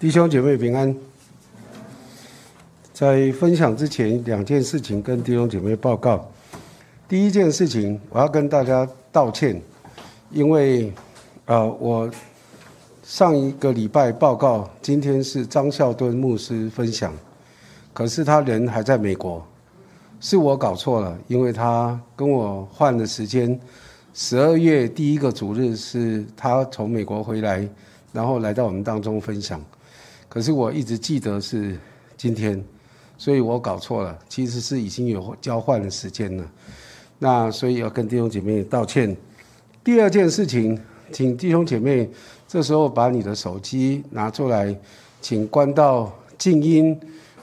弟兄姐妹平安。在分享之前，两件事情跟弟兄姐妹报告。第一件事情，我要跟大家道歉，因为呃，我上一个礼拜报告，今天是张孝敦牧师分享，可是他人还在美国，是我搞错了，因为他跟我换了时间，十二月第一个主日是他从美国回来，然后来到我们当中分享。可是我一直记得是今天，所以我搞错了，其实是已经有交换的时间了。那所以要跟弟兄姐妹道歉。第二件事情，请弟兄姐妹这时候把你的手机拿出来，请关到静音，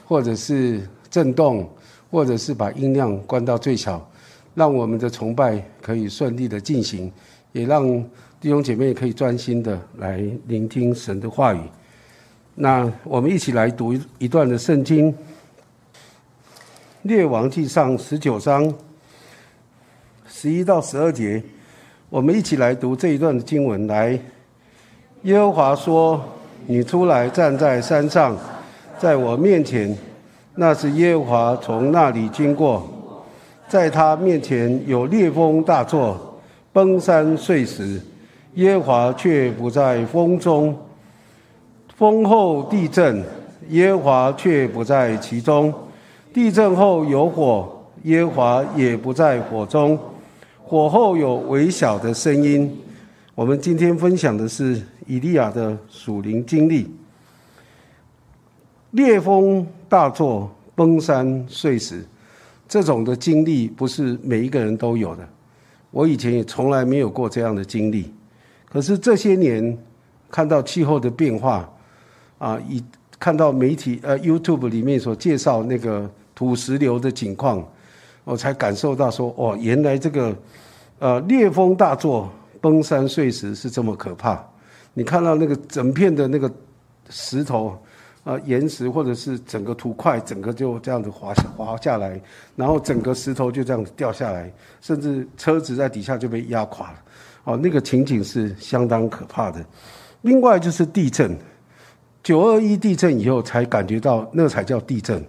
或者是震动，或者是把音量关到最小，让我们的崇拜可以顺利的进行，也让弟兄姐妹可以专心的来聆听神的话语。那我们一起来读一段的圣经，《列王记上》十九章十一到十二节，我们一起来读这一段的经文。来，耶和华说：“你出来站在山上，在我面前。那是耶和华从那里经过，在他面前有烈风大作，崩山碎石。耶和华却不在风中。”风后地震，耶和华却不在其中；地震后有火，耶和华也不在火中；火后有微小的声音。我们今天分享的是以利亚的属灵经历：烈风大作，崩山碎石。这种的经历不是每一个人都有的。我以前也从来没有过这样的经历。可是这些年看到气候的变化。啊，以看到媒体呃 YouTube 里面所介绍那个土石流的情况，我才感受到说，哦，原来这个呃烈风大作、崩山碎石是这么可怕。你看到那个整片的那个石头啊、岩石或者是整个土块，整个就这样子滑滑下来，然后整个石头就这样子掉下来，甚至车子在底下就被压垮了。哦，那个情景是相当可怕的。另外就是地震。九二一地震以后才感觉到那才叫地震，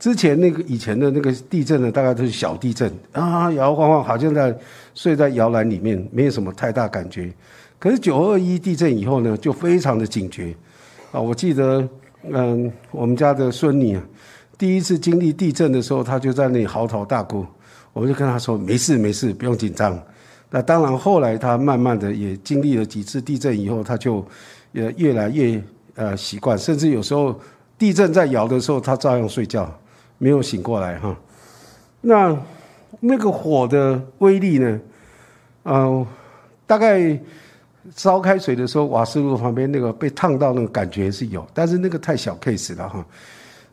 之前那个以前的那个地震呢，大概都是小地震啊，摇晃晃，好像在睡在摇篮里面，没有什么太大感觉。可是九二一地震以后呢，就非常的警觉啊！我记得，嗯，我们家的孙女啊，第一次经历地震的时候，她就在那里嚎啕大哭，我就跟她说：“没事没事，不用紧张。”那当然，后来她慢慢的也经历了几次地震以后，她就也越来越。呃，习惯，甚至有时候地震在摇的时候，他照样睡觉，没有醒过来哈。那那个火的威力呢？嗯，大概烧开水的时候，瓦斯炉旁边那个被烫到那个感觉是有，但是那个太小 case 了哈。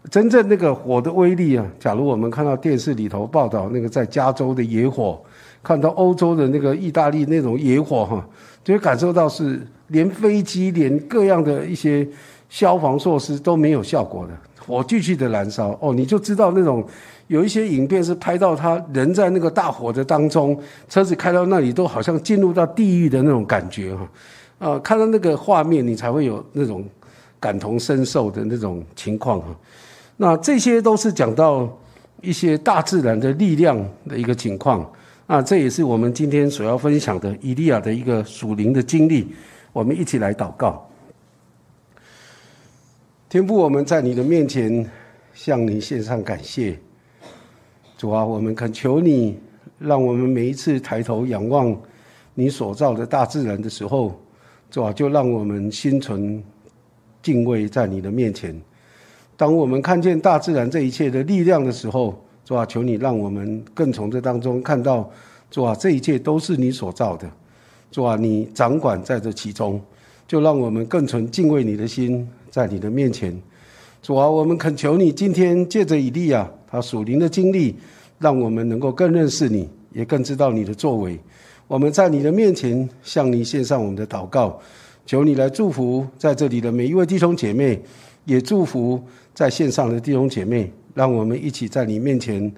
真正那个火的威力啊，假如我们看到电视里头报道那个在加州的野火，看到欧洲的那个意大利那种野火哈，就会感受到是。连飞机、连各样的一些消防措施都没有效果的，火继续的燃烧哦，你就知道那种有一些影片是拍到他人在那个大火的当中，车子开到那里都好像进入到地狱的那种感觉哈，啊，看到那个画面你才会有那种感同身受的那种情况哈。那这些都是讲到一些大自然的力量的一个情况啊，这也是我们今天所要分享的伊利亚的一个属灵的经历。我们一起来祷告，天父，我们在你的面前向你献上感谢。主啊，我们恳求你，让我们每一次抬头仰望你所造的大自然的时候，主啊，就让我们心存敬畏在你的面前。当我们看见大自然这一切的力量的时候，主啊，求你让我们更从这当中看到，主啊，这一切都是你所造的。主啊，你掌管在这其中，就让我们更存敬畏你的心，在你的面前。主啊，我们恳求你，今天借着以利亚他属灵的经历，让我们能够更认识你，也更知道你的作为。我们在你的面前向你献上我们的祷告，求你来祝福在这里的每一位弟兄姐妹，也祝福在线上的弟兄姐妹，让我们一起在你面前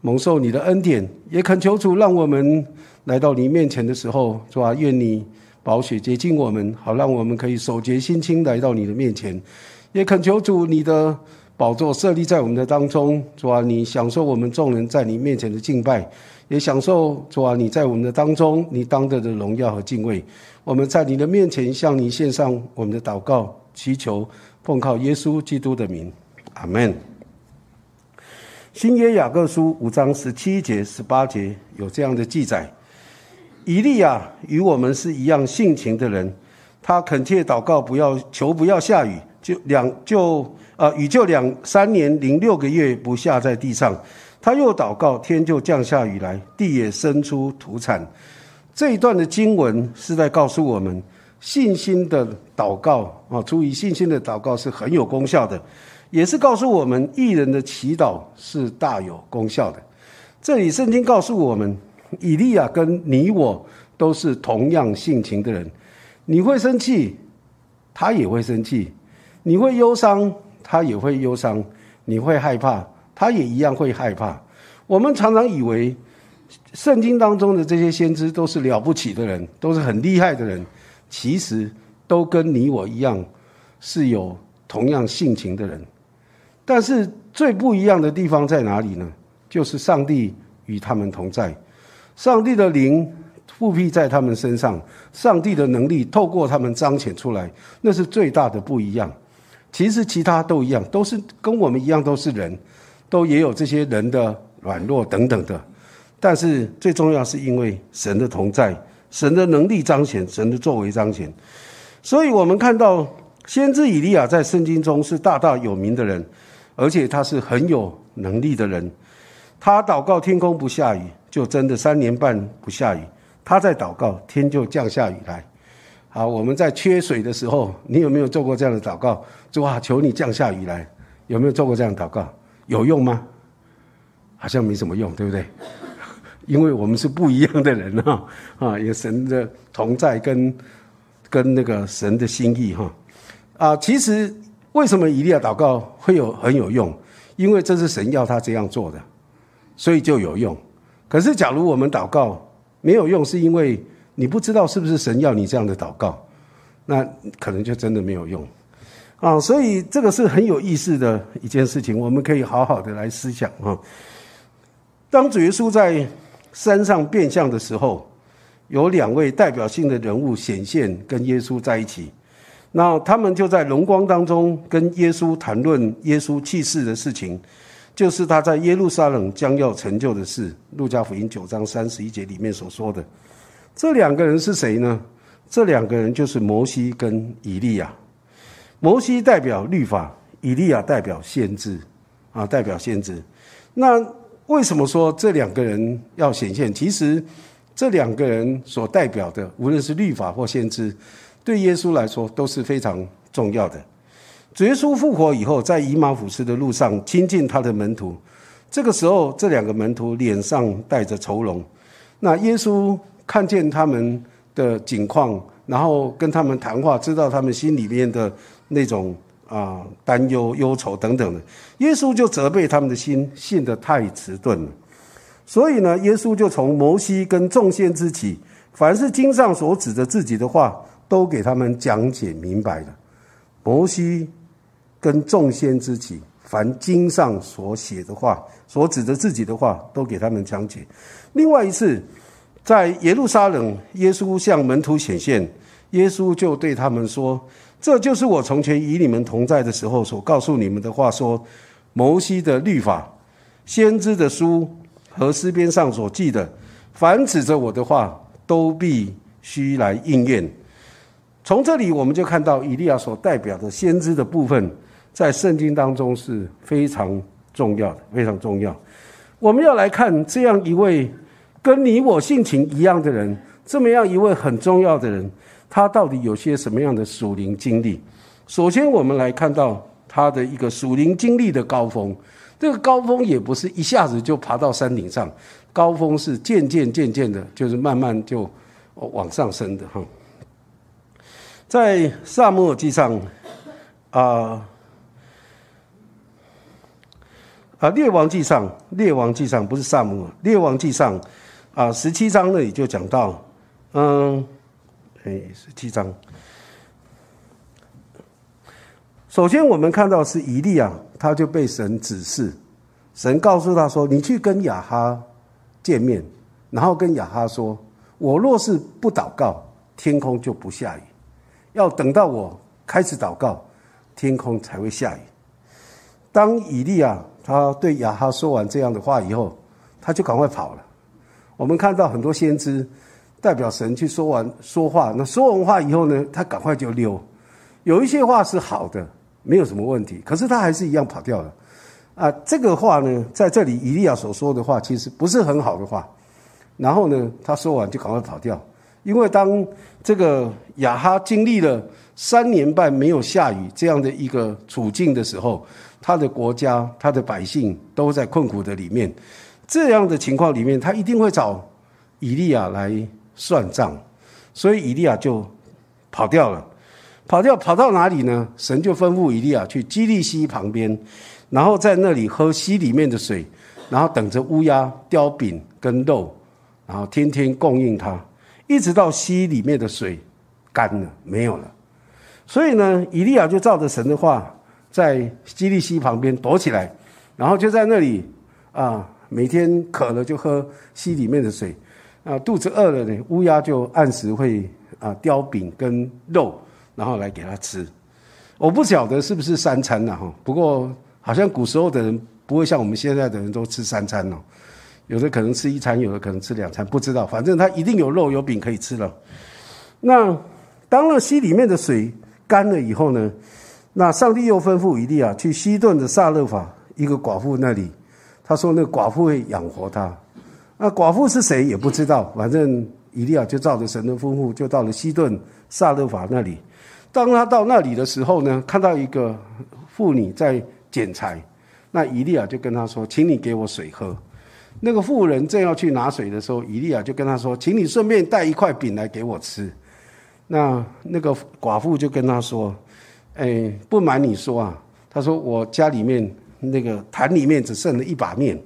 蒙受你的恩典，也恳求主让我们。来到你面前的时候，主啊，愿你宝血洁净我们，好让我们可以守洁心清来到你的面前。也恳求主，你的宝座设立在我们的当中，主啊，你享受我们众人在你面前的敬拜，也享受主啊，你在我们的当中你当得的荣耀和敬畏。我们在你的面前向你献上我们的祷告，祈求奉靠耶稣基督的名，阿门。新约雅各书五章十七节、十八节有这样的记载：以利亚与我们是一样性情的人，他恳切祷告，不要求不要下雨。就两就呃雨就两三年零六个月不下在地上，他又祷告，天就降下雨来，地也生出土产。这一段的经文是在告诉我们，信心的祷告啊，出于信心的祷告是很有功效的，也是告诉我们艺人的祈祷是大有功效的。这里圣经告诉我们，以利亚跟你我都是同样性情的人，你会生气，他也会生气。你会忧伤，他也会忧伤；你会害怕，他也一样会害怕。我们常常以为圣经当中的这些先知都是了不起的人，都是很厉害的人，其实都跟你我一样，是有同样性情的人。但是最不一样的地方在哪里呢？就是上帝与他们同在，上帝的灵复辟在他们身上，上帝的能力透过他们彰显出来，那是最大的不一样。其实其他都一样，都是跟我们一样，都是人，都也有这些人的软弱等等的。但是最重要是因为神的同在，神的能力彰显，神的作为彰显。所以我们看到先知以利亚在圣经中是大大有名的人，而且他是很有能力的人。他祷告天空不下雨，就真的三年半不下雨。他在祷告，天就降下雨来。好，我们在缺水的时候，你有没有做过这样的祷告？主啊，求你降下雨来。有没有做过这样祷告？有用吗？好像没什么用，对不对？因为我们是不一样的人哈啊，有神的同在跟跟那个神的心意哈啊。其实为什么以利亚祷告会有很有用？因为这是神要他这样做的，所以就有用。可是假如我们祷告没有用，是因为。你不知道是不是神要你这样的祷告，那可能就真的没有用啊！所以这个是很有意思的一件事情，我们可以好好的来思想啊。当主耶稣在山上变相的时候，有两位代表性的人物显现，跟耶稣在一起。那他们就在荣光当中跟耶稣谈论耶稣去世的事情，就是他在耶路撒冷将要成就的事。路加福音九章三十一节里面所说的。这两个人是谁呢？这两个人就是摩西跟以利亚。摩西代表律法，以利亚代表先知，啊，代表先知。那为什么说这两个人要显现？其实这两个人所代表的，无论是律法或先知，对耶稣来说都是非常重要的。主耶稣复活以后，在以马忤斯的路上亲近他的门徒，这个时候这两个门徒脸上带着愁容，那耶稣。看见他们的景况，然后跟他们谈话，知道他们心里面的那种啊担忧、忧愁等等的，耶稣就责备他们的心信得太迟钝了。所以呢，耶稣就从摩西跟众先知起，凡是经上所指的自己的话，都给他们讲解明白了。摩西跟众先知起，凡经上所写的话，所指的自己的话，都给他们讲解。另外一次。在耶路撒冷，耶稣向门徒显现，耶稣就对他们说：“这就是我从前与你们同在的时候所告诉你们的话。说摩西的律法、先知的书和诗篇上所记的，凡指着我的话，都必须来应验。”从这里我们就看到以利亚所代表的先知的部分，在圣经当中是非常重要的，非常重要。我们要来看这样一位。跟你我性情一样的人，这么样一位很重要的人，他到底有些什么样的属灵经历？首先，我们来看到他的一个属灵经历的高峰。这个高峰也不是一下子就爬到山顶上，高峰是渐渐渐渐的，就是慢慢就往上升的哈。在萨摩尔记上，啊。啊，列王记上，列王记上不是萨姆，列王记上。啊，十七章那里就讲到，嗯，哎，十七章。首先，我们看到是以利亚，他就被神指示，神告诉他说：“你去跟亚哈见面，然后跟亚哈说，我若是不祷告，天空就不下雨；要等到我开始祷告，天空才会下雨。”当以利亚他对亚哈说完这样的话以后，他就赶快跑了。我们看到很多先知代表神去说完说话，那说完话以后呢，他赶快就溜。有一些话是好的。没有什么问题，可是他还是一样跑掉了，啊，这个话呢，在这里以利亚所说的话，其实不是很好的话。然后呢，他说完就赶快跑掉，因为当这个亚哈经历了三年半没有下雨这样的一个处境的时候，他的国家、他的百姓都在困苦的里面，这样的情况里面，他一定会找以利亚来算账，所以以利亚就跑掉了。跑掉跑到哪里呢？神就吩咐以利亚去基利溪旁边，然后在那里喝溪里面的水，然后等着乌鸦叼饼跟肉，然后天天供应他，一直到溪里面的水干了没有了。所以呢，以利亚就照着神的话，在基利溪旁边躲起来，然后就在那里啊，每天渴了就喝溪里面的水，啊，肚子饿了呢，乌鸦就按时会啊叼饼跟肉。然后来给他吃，我不晓得是不是三餐呐哈。不过好像古时候的人不会像我们现在的人都吃三餐哦，有的可能吃一餐，有的可能吃两餐，不知道。反正他一定有肉有饼可以吃了。那当了溪里面的水干了以后呢，那上帝又吩咐以利亚去西顿的萨勒法一个寡妇那里，他说那寡妇会养活他。那寡妇是谁也不知道，反正以利亚就照着神的吩咐，就到了西顿萨勒法那里。当他到那里的时候呢，看到一个妇女在捡柴，那以利亚就跟他说：“请你给我水喝。”那个妇人正要去拿水的时候，以利亚就跟他说：“请你顺便带一块饼来给我吃。”那那个寡妇就跟他说：“哎，不瞒你说啊，他说我家里面那个坛里面只剩了一把面，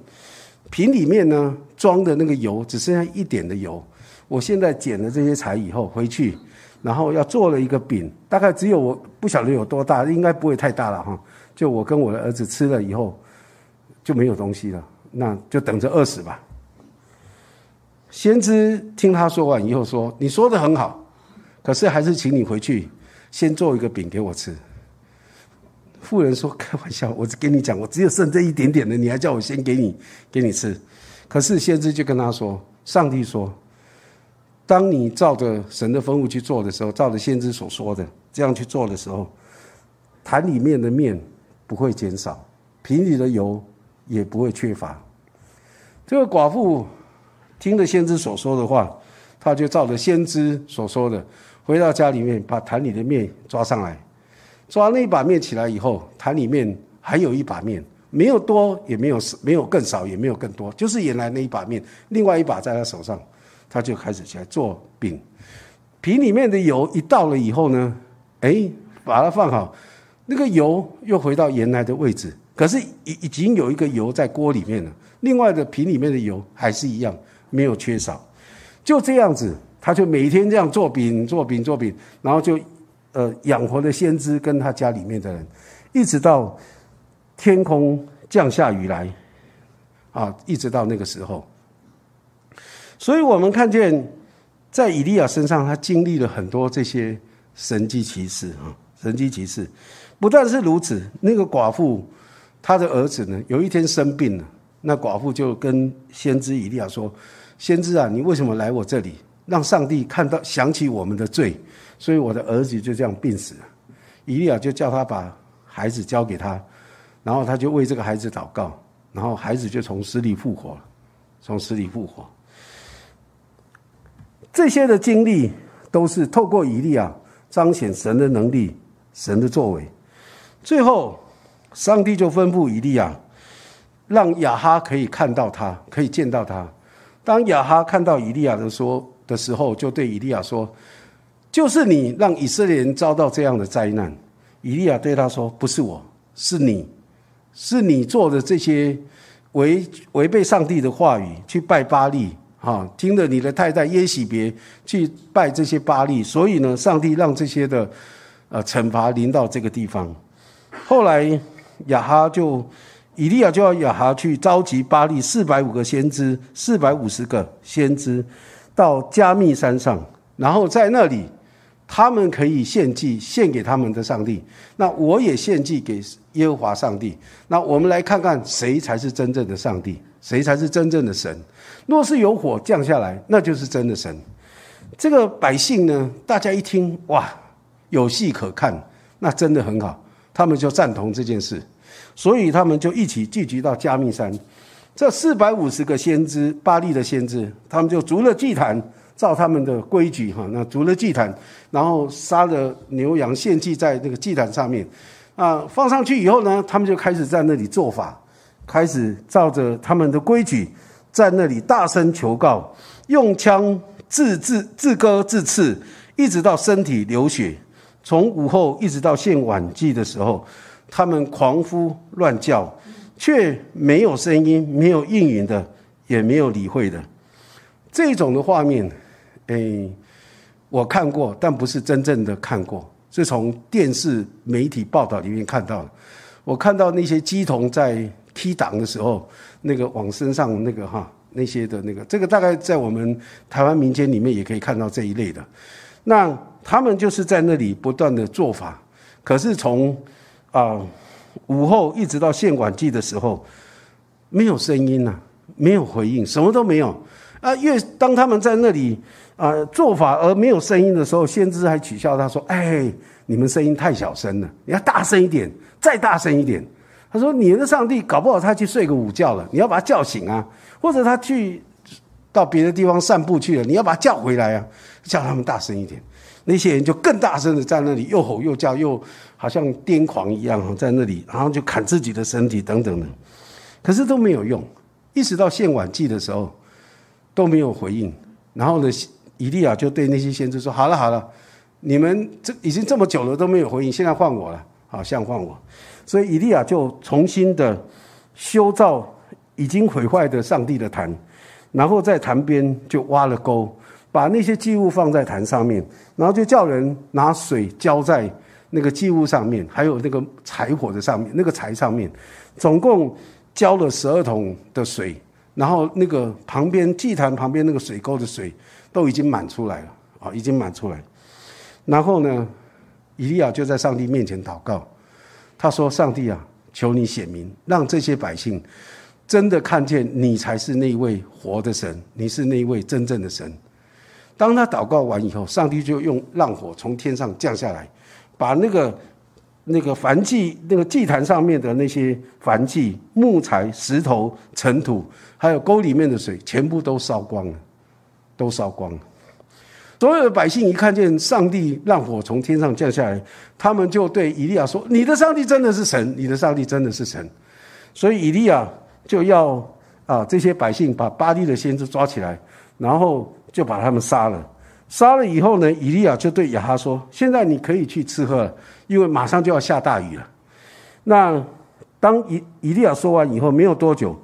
瓶里面呢装的那个油只剩下一点的油。我现在捡了这些柴以后回去。”然后要做了一个饼，大概只有我不晓得有多大，应该不会太大了哈。就我跟我的儿子吃了以后，就没有东西了，那就等着饿死吧。先知听他说完以后说：“你说的很好，可是还是请你回去先做一个饼给我吃。”妇人说：“开玩笑，我跟你讲，我只有剩这一点点的，你还叫我先给你给你吃？”可是先知就跟他说：“上帝说。”当你照着神的吩咐去做的时候，照着先知所说的这样去做的时候，坛里面的面不会减少，瓶里的油也不会缺乏。这个寡妇听了先知所说的话，她就照着先知所说的，回到家里面把坛里的面抓上来，抓那一把面起来以后，坛里面还有一把面，没有多也没有少没有更少也没有更多，就是原来那一把面，另外一把在他手上。他就开始起来做饼，瓶里面的油一倒了以后呢，哎，把它放好，那个油又回到原来的位置。可是已已经有一个油在锅里面了，另外的瓶里面的油还是一样没有缺少。就这样子，他就每天这样做饼、做饼、做饼，然后就呃养活了先知跟他家里面的人，一直到天空降下雨来，啊，一直到那个时候。所以我们看见，在以利亚身上，他经历了很多这些神迹奇事啊，神迹奇事。不但是如此，那个寡妇，他的儿子呢，有一天生病了，那寡妇就跟先知以利亚说：“先知啊，你为什么来我这里？让上帝看到想起我们的罪，所以我的儿子就这样病死了。”以利亚就叫他把孩子交给他，然后他就为这个孩子祷告，然后孩子就从死里复活了，从死里复活。这些的经历都是透过以利亚彰显神的能力、神的作为。最后，上帝就吩咐以利亚，让亚哈可以看到他，可以见到他。当亚哈看到以利亚的说的时候，就对以利亚说：“就是你让以色列人遭到这样的灾难。”以利亚对他说：“不是我，是你，是你做的这些违违背上帝的话语，去拜巴利。”哈，听了你的太太耶喜别去拜这些巴利，所以呢，上帝让这些的呃惩罚临到这个地方。后来亚哈就以利亚就要亚哈去召集巴利四百五个先知，四百五十个先知到加密山上，然后在那里。他们可以献祭献给他们的上帝，那我也献祭给耶和华上帝。那我们来看看谁才是真正的上帝，谁才是真正的神。若是有火降下来，那就是真的神。这个百姓呢，大家一听哇，有戏可看，那真的很好，他们就赞同这件事，所以他们就一起聚集到加密山。这四百五十个先知，巴利的先知，他们就逐了祭坛。照他们的规矩哈，那逐了祭坛，然后杀了牛羊献祭在那个祭坛上面，啊，放上去以后呢，他们就开始在那里做法，开始照着他们的规矩，在那里大声求告，用枪自自自割自刺，一直到身体流血，从午后一直到现晚祭的时候，他们狂呼乱叫，却没有声音，没有应允的，也没有理会的，这种的画面。哎，我看过，但不是真正的看过，是从电视媒体报道里面看到的。我看到那些鸡童在踢档的时候，那个往身上那个哈那些的那个，这个大概在我们台湾民间里面也可以看到这一类的。那他们就是在那里不断的做法，可是从啊午后一直到献管祭的时候，没有声音呐，没有回应，什么都没有啊。越当他们在那里。啊，做法而没有声音的时候，先知还取笑他说：“哎，你们声音太小声了，你要大声一点，再大声一点。”他说：“你的上帝搞不好他去睡个午觉了，你要把他叫醒啊，或者他去到别的地方散步去了，你要把他叫回来啊，叫他们大声一点。”那些人就更大声的在那里又吼又叫，又好像癫狂一样在那里，然后就砍自己的身体等等的，可是都没有用，一直到献晚祭的时候都没有回应，然后呢？以利亚就对那些先知说：“好了好了，你们这已经这么久了都没有回应，现在换我了，好，像换我。”所以以利亚就重新的修造已经毁坏的上帝的坛，然后在坛边就挖了沟，把那些祭物放在坛上面，然后就叫人拿水浇在那个祭物上面，还有那个柴火的上面，那个柴上面，总共浇了十二桶的水，然后那个旁边祭坛旁边那个水沟的水。都已经满出来了啊，已经满出来。然后呢，以利亚就在上帝面前祷告，他说：“上帝啊，求你显明，让这些百姓真的看见你才是那一位活的神，你是那一位真正的神。”当他祷告完以后，上帝就用浪火从天上降下来，把那个那个燔祭那个祭坛上面的那些燔祭木材、石头、尘土，还有沟里面的水，全部都烧光了。都烧光了。所有的百姓一看见上帝让火从天上降下来，他们就对以利亚说：“你的上帝真的是神，你的上帝真的是神。”所以以利亚就要啊，这些百姓把巴利的先知抓起来，然后就把他们杀了。杀了以后呢，以利亚就对亚哈说：“现在你可以去吃喝了，因为马上就要下大雨了。”那当以以利亚说完以后，没有多久，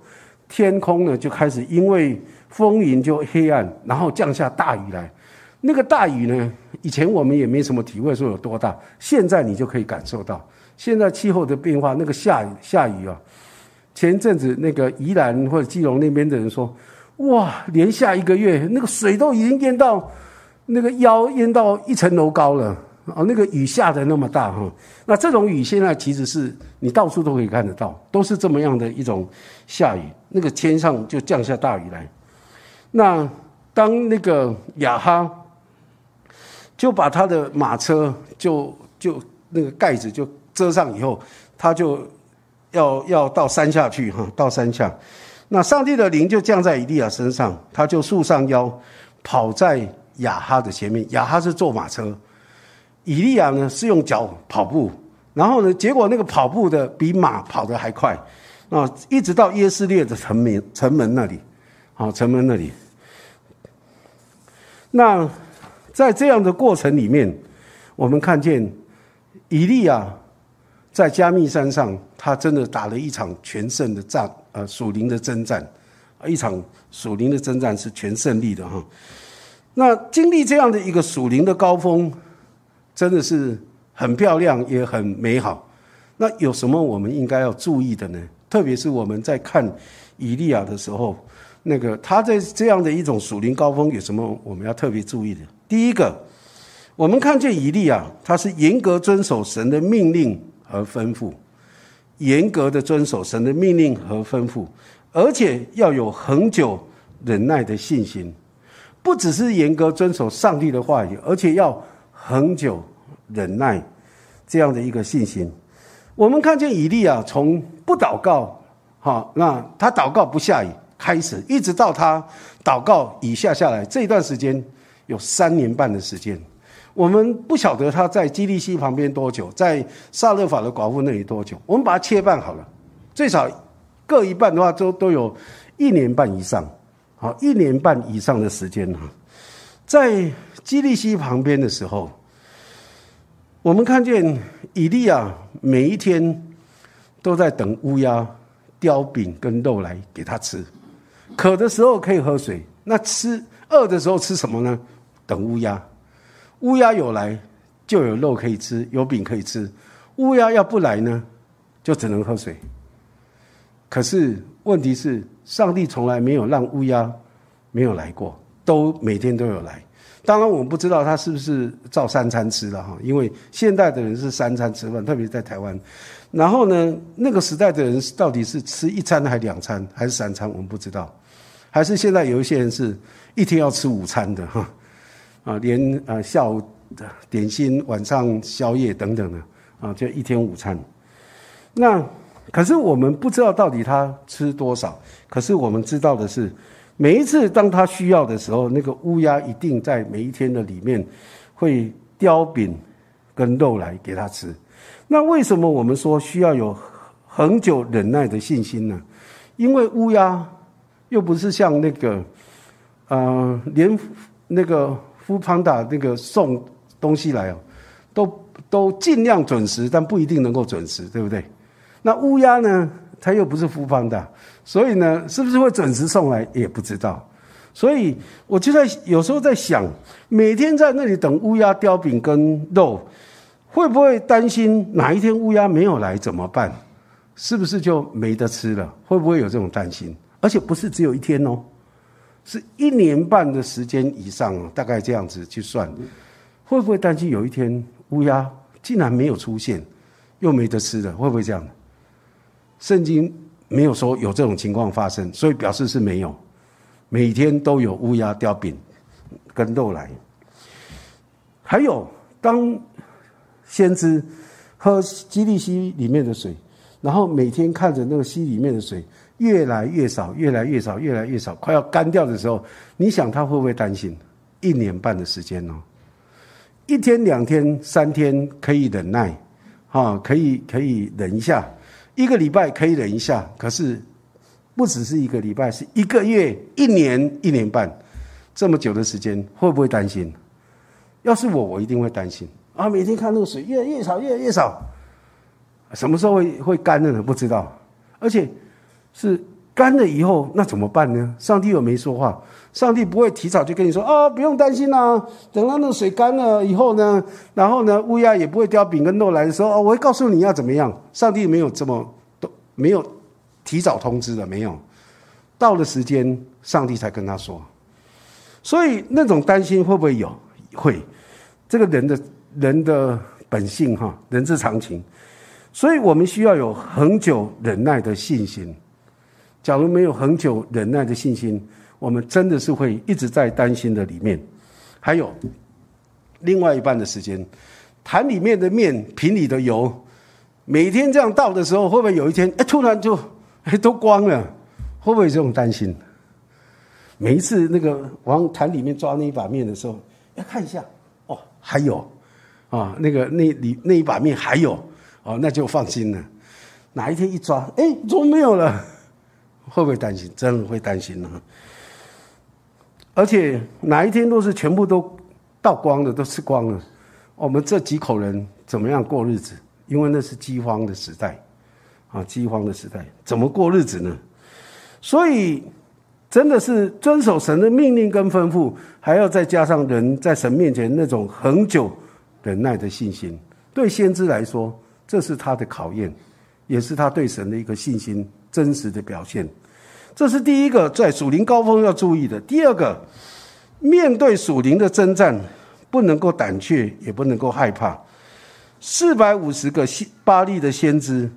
天空呢就开始因为。风云就黑暗，然后降下大雨来。那个大雨呢？以前我们也没什么体会，说有多大。现在你就可以感受到，现在气候的变化。那个下下雨啊，前阵子那个宜兰或者基隆那边的人说，哇，连下一个月，那个水都已经淹到那个腰淹到一层楼高了啊！那个雨下的那么大哈。那这种雨现在其实是你到处都可以看得到，都是这么样的一种下雨。那个天上就降下大雨来。那当那个雅哈就把他的马车就就那个盖子就遮上以后，他就要要到山下去哈，到山下。那上帝的灵就降在以利亚身上，他就束上腰，跑在亚哈的前面。亚哈是坐马车，以利亚呢是用脚跑步。然后呢，结果那个跑步的比马跑得还快啊，一直到耶斯列的城门城门那里，好城门那里。那在这样的过程里面，我们看见以利亚在加密山上，他真的打了一场全胜的战，呃，属灵的征战，一场属灵的征战是全胜利的哈。那经历这样的一个属灵的高峰，真的是很漂亮，也很美好。那有什么我们应该要注意的呢？特别是我们在看以利亚的时候，那个他在这样的一种属灵高峰有什么我们要特别注意的？第一个，我们看见以利亚，他是严格遵守神的命令和吩咐，严格的遵守神的命令和吩咐，而且要有恒久忍耐的信心。不只是严格遵守上帝的话语，而且要恒久忍耐这样的一个信心。我们看见以利亚从不祷告，哈，那他祷告不下雨开始，一直到他祷告雨下下来，这一段时间有三年半的时间。我们不晓得他在基利西旁边多久，在萨勒法的寡妇那里多久。我们把它切半好了，最少各一半的话，都都有一年半以上。好，一年半以上的时间哈，在基利西旁边的时候，我们看见以利亚每一天都在等乌鸦叼饼跟肉来给他吃，渴的时候可以喝水，那吃饿的时候吃什么呢？等乌鸦，乌鸦有来就有肉可以吃，有饼可以吃。乌鸦要不来呢，就只能喝水。可是问题是。上帝从来没有让乌鸦没有来过，都每天都有来。当然，我们不知道他是不是照三餐吃的哈，因为现代的人是三餐吃饭，特别在台湾。然后呢，那个时代的人到底是吃一餐还是两餐还是三餐，我们不知道。还是现在有一些人是一天要吃午餐的哈，啊，连啊下午点心、晚上宵夜等等的啊，就一天午餐。那。可是我们不知道到底他吃多少。可是我们知道的是，每一次当他需要的时候，那个乌鸦一定在每一天的里面会叼饼跟肉来给他吃。那为什么我们说需要有恒久忍耐的信心呢？因为乌鸦又不是像那个，呃，连那个夫胖达那个送东西来哦，都都尽量准时，但不一定能够准时，对不对？那乌鸦呢？它又不是复方的，所以呢，是不是会准时送来也不知道。所以我就在有时候在想，每天在那里等乌鸦叼饼跟肉，会不会担心哪一天乌鸦没有来怎么办？是不是就没得吃了？会不会有这种担心？而且不是只有一天哦，是一年半的时间以上，大概这样子去算，会不会担心有一天乌鸦竟然没有出现，又没得吃了？会不会这样？圣经没有说有这种情况发生，所以表示是没有。每天都有乌鸦叼饼跟肉来。还有，当先知喝基利溪里面的水，然后每天看着那个溪里面的水越来越少，越来越少，越来越少，快要干掉的时候，你想他会不会担心？一年半的时间哦？一天、两天、三天可以忍耐，啊，可以可以忍一下。一个礼拜可以忍一下，可是不只是一个礼拜，是一个月、一年、一年半，这么久的时间，会不会担心？要是我，我一定会担心啊！每天看那个水越来越少，越来越少，什么时候会会干呢？不知道，而且是干了以后，那怎么办呢？上帝又没说话。上帝不会提早就跟你说啊，不用担心啦。等到那水干了以后呢，然后呢，乌鸦也不会叼饼跟肉来的时候，我会告诉你要怎么样。上帝没有这么都没有提早通知的，没有到了时间，上帝才跟他说。所以那种担心会不会有？会，这个人的人的本性哈，人之常情。所以我们需要有恒久忍耐的信心。假如没有恒久忍耐的信心，我们真的是会一直在担心的里面，还有另外一半的时间，坛里面的面、瓶里的油，每天这样倒的时候，会不会有一天，哎，突然就哎都光了？会不会有这种担心？每一次那个往坛里面抓那一把面的时候，要看一下，哦，还有啊，那个那里那一把面还有，哦，那就放心了。哪一天一抓，哎，怎么没有了？会不会担心？真的会担心呢。而且哪一天若是全部都倒光了，都吃光了，我们这几口人怎么样过日子？因为那是饥荒的时代，啊，饥荒的时代，怎么过日子呢？所以真的是遵守神的命令跟吩咐，还要再加上人在神面前那种恒久忍耐的信心。对先知来说，这是他的考验，也是他对神的一个信心真实的表现。这是第一个在属灵高峰要注意的。第二个，面对属灵的征战，不能够胆怯，也不能够害怕。四百五十个巴利的先知，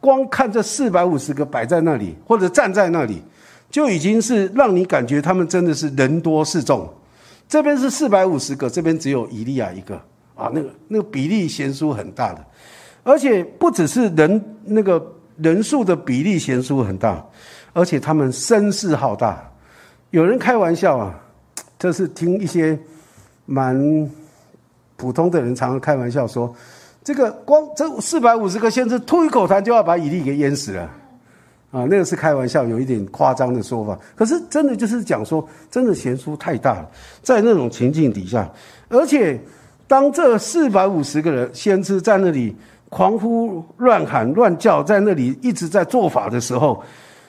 光看这四百五十个摆在那里，或者站在那里，就已经是让你感觉他们真的是人多势众。这边是四百五十个，这边只有以利亚一个啊，那个那个比例悬殊很大的，而且不只是人那个人数的比例悬殊很大。而且他们声势浩大，有人开玩笑啊，这是听一些蛮普通的人常常开玩笑说，这个光这四百五十个先知吐一口痰就要把以利给淹死了，啊，那个是开玩笑，有一点夸张的说法。可是真的就是讲说，真的悬殊太大了，在那种情境底下，而且当这四百五十个人先知在那里狂呼乱喊乱叫，在那里一直在做法的时候。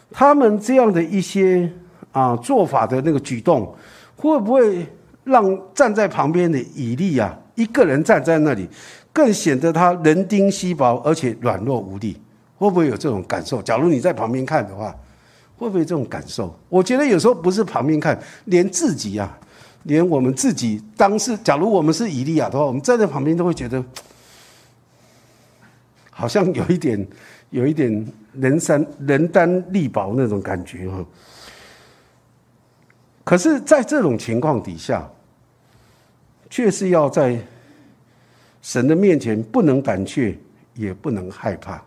他们这样的一些啊做法的那个举动，会不会让站在旁边的以利啊一个人站在那里，更显得他人丁稀薄，而且软弱无力？会不会有这种感受？假如你在旁边看的话，会不会这种感受？我觉得有时候不是旁边看，连自己啊，连我们自己当时，假如我们是以利亚的话，我们站在旁边都会觉得，好像有一点。有一点人山人单力薄那种感觉哈，可是，在这种情况底下，却是要在神的面前不能胆怯，也不能害怕，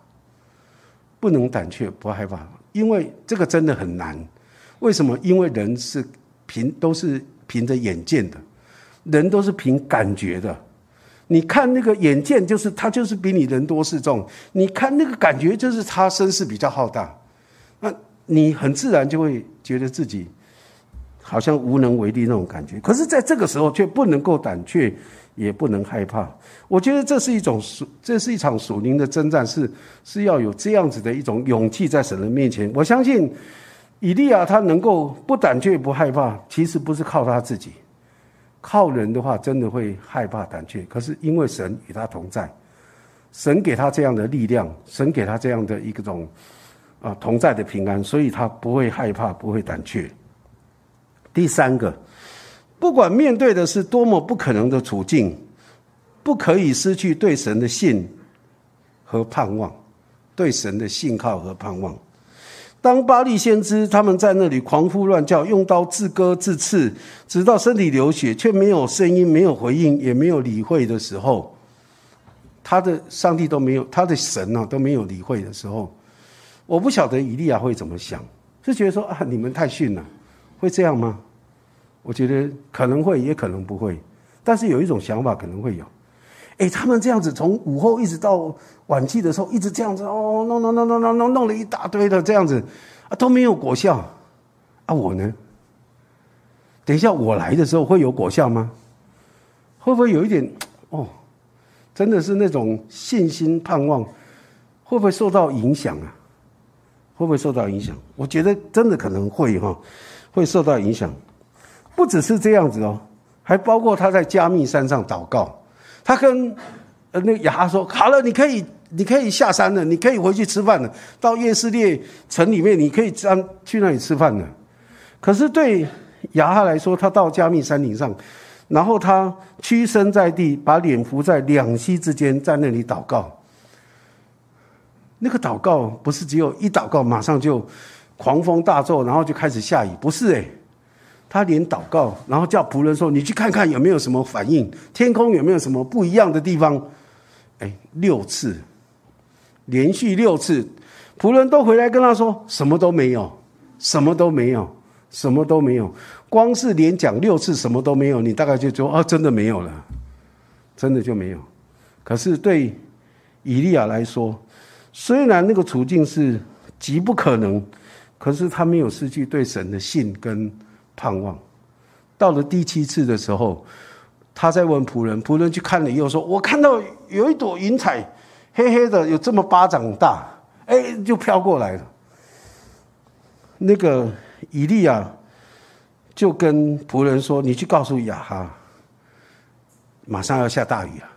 不能胆怯不害怕，因为这个真的很难。为什么？因为人是凭都是凭着眼见的，人都是凭感觉的。你看那个眼见，就是他就是比你人多势众；你看那个感觉，就是他声势比较浩大。那你很自然就会觉得自己好像无能为力那种感觉。可是，在这个时候却不能够胆怯，也不能害怕。我觉得这是一种属，这是一场属灵的征战，是是要有这样子的一种勇气在神的面前。我相信以利亚他能够不胆怯不害怕，其实不是靠他自己。靠人的话，真的会害怕胆怯。可是因为神与他同在，神给他这样的力量，神给他这样的一个种啊同在的平安，所以他不会害怕，不会胆怯。第三个，不管面对的是多么不可能的处境，不可以失去对神的信和盼望，对神的信靠和盼望。当巴利先知他们在那里狂呼乱叫，用刀自割自刺，直到身体流血，却没有声音，没有回应，也没有理会的时候，他的上帝都没有，他的神呢都没有理会的时候，我不晓得以利亚会怎么想，是觉得说啊，你们太逊了，会这样吗？我觉得可能会，也可能不会，但是有一种想法可能会有。哎，他们这样子从午后一直到晚期的时候，一直这样子哦，弄弄弄弄弄弄弄了一大堆的这样子，啊都没有果效，啊我呢？等一下我来的时候会有果效吗？会不会有一点哦？真的是那种信心盼望，会不会受到影响啊？会不会受到影响？我觉得真的可能会哈，会受到影响。不只是这样子哦，还包括他在加密山上祷告。他跟呃那亚哈说：“好了，你可以，你可以下山了，你可以回去吃饭了。到耶斯列城里面，你可以这样去那里吃饭了。可是对亚哈来说，他到加密山顶上，然后他屈身在地，把脸伏在两膝之间，在那里祷告。那个祷告不是只有一祷告，马上就狂风大作，然后就开始下雨，不是诶。他连祷告，然后叫仆人说：“你去看看有没有什么反应，天空有没有什么不一样的地方。”哎，六次，连续六次，仆人都回来跟他说：“什么都没有，什么都没有，什么都没有。”光是连讲六次什么都没有，你大概就说：“哦，真的没有了，真的就没有。”可是对以利亚来说，虽然那个处境是极不可能，可是他没有失去对神的信跟。盼望到了第七次的时候，他在问仆人，仆人去看了以后说：“我看到有一朵云彩，黑黑的，有这么巴掌大，哎，就飘过来了。”那个以利亚就跟仆人说：“你去告诉亚哈，马上要下大雨了，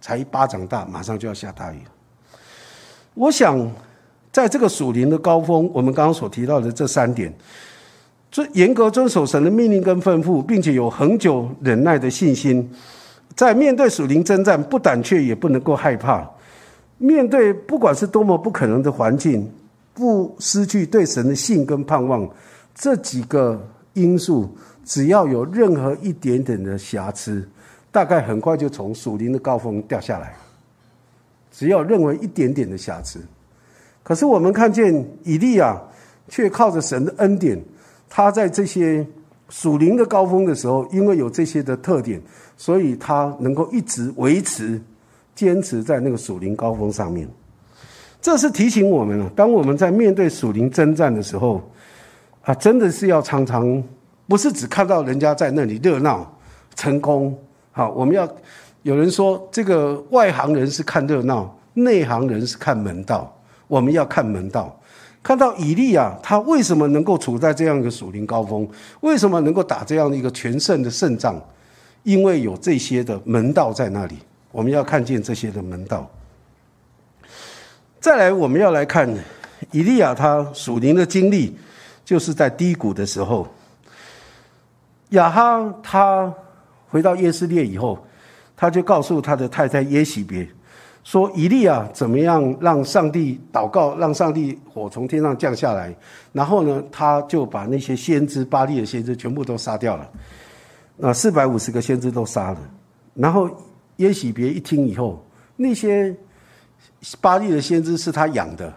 才一巴掌大，马上就要下大雨。”我想，在这个属灵的高峰，我们刚刚所提到的这三点，遵严格遵守神的命令跟吩咐，并且有恒久忍耐的信心，在面对属灵征战，不胆怯，也不能够害怕。面对不管是多么不可能的环境，不失去对神的信跟盼望，这几个因素，只要有任何一点点的瑕疵，大概很快就从属灵的高峰掉下来。只要认为一点点的瑕疵，可是我们看见以利亚却靠着神的恩典，他在这些属灵的高峰的时候，因为有这些的特点，所以他能够一直维持、坚持在那个属灵高峰上面。这是提醒我们了，当我们在面对属灵征战的时候，啊，真的是要常常不是只看到人家在那里热闹、成功，好，我们要。有人说，这个外行人是看热闹，内行人是看门道。我们要看门道，看到以利亚他为什么能够处在这样一个属灵高峰，为什么能够打这样的一个全胜的胜仗？因为有这些的门道在那里。我们要看见这些的门道。再来，我们要来看以利亚他属灵的经历，就是在低谷的时候，亚哈他回到耶斯列以后。他就告诉他的太太耶喜别，说：“以利亚怎么样让上帝祷告，让上帝火从天上降下来？然后呢，他就把那些先知巴利的先知全部都杀掉了。那四百五十个先知都杀了。然后耶喜别一听以后，那些巴利的先知是他养的，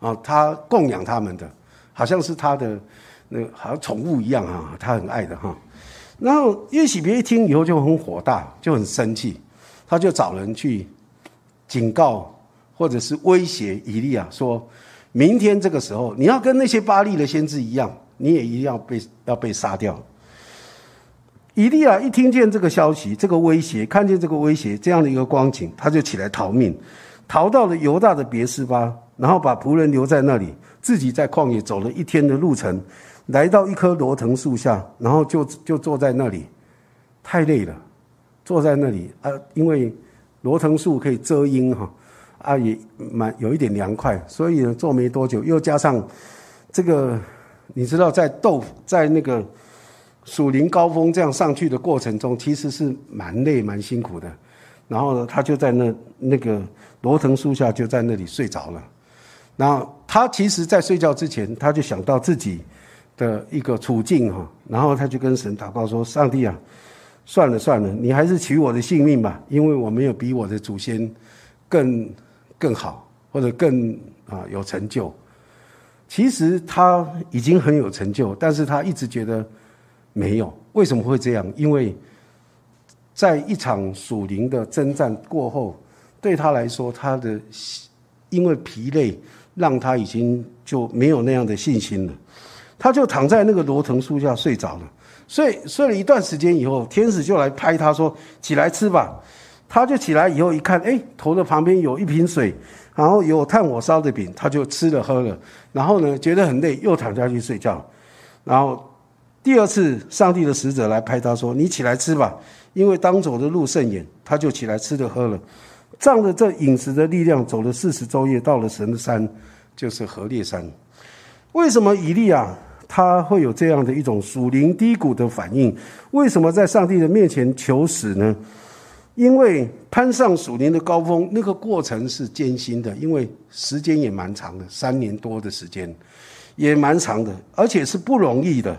啊，他供养他们的，好像是他的那好像宠物一样啊，他很爱的哈。”然后耶喜别一听以后就很火大，就很生气，他就找人去警告或者是威胁以利亚，说明天这个时候你要跟那些巴利的先知一样，你也一定要被要被杀掉。以利亚一听见这个消息，这个威胁，看见这个威胁这样的一个光景，他就起来逃命，逃到了犹大的别斯巴，然后把仆人留在那里，自己在旷野走了一天的路程。来到一棵罗藤树下，然后就就坐在那里，太累了，坐在那里啊，因为罗藤树可以遮阴哈，啊也蛮有一点凉快，所以呢坐没多久，又加上这个，你知道在豆在那个属林高峰这样上去的过程中，其实是蛮累蛮辛苦的，然后呢他就在那那个罗藤树下就在那里睡着了，然后他其实在睡觉之前，他就想到自己。的一个处境哈，然后他就跟神祷告说：“上帝啊，算了算了，你还是取我的性命吧，因为我没有比我的祖先更更好，或者更啊有成就。其实他已经很有成就，但是他一直觉得没有。为什么会这样？因为在一场属灵的征战过后，对他来说，他的因为疲累，让他已经就没有那样的信心了。”他就躺在那个罗藤树下睡着了，睡睡了一段时间以后，天使就来拍他说：“起来吃吧。”他就起来以后一看，哎，头的旁边有一瓶水，然后有炭火烧的饼，他就吃了喝了。然后呢，觉得很累，又躺下去睡觉。然后第二次，上帝的使者来拍他说：“你起来吃吧，因为当走的路甚远。”他就起来吃了喝了，仗着这饮食的力量，走了四十昼夜，到了神的山，就是河烈山。为什么以利亚？他会有这样的一种属灵低谷的反应。为什么在上帝的面前求死呢？因为攀上属灵的高峰，那个过程是艰辛的，因为时间也蛮长的，三年多的时间，也蛮长的，而且是不容易的。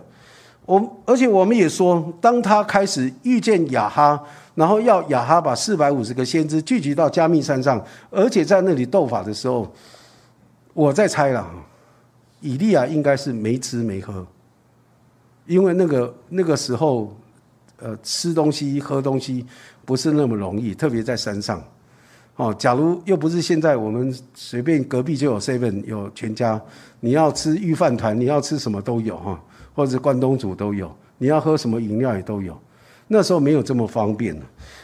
我而且我们也说，当他开始遇见亚哈，然后要亚哈把四百五十个先知聚集到加密山上，而且在那里斗法的时候，我在猜了。以利亚应该是没吃没喝，因为那个那个时候，呃，吃东西喝东西不是那么容易，特别在山上。哦，假如又不是现在，我们随便隔壁就有 seven 有全家，你要吃御饭团，你要吃什么都有哈，或者关东煮都有，你要喝什么饮料也都有。那时候没有这么方便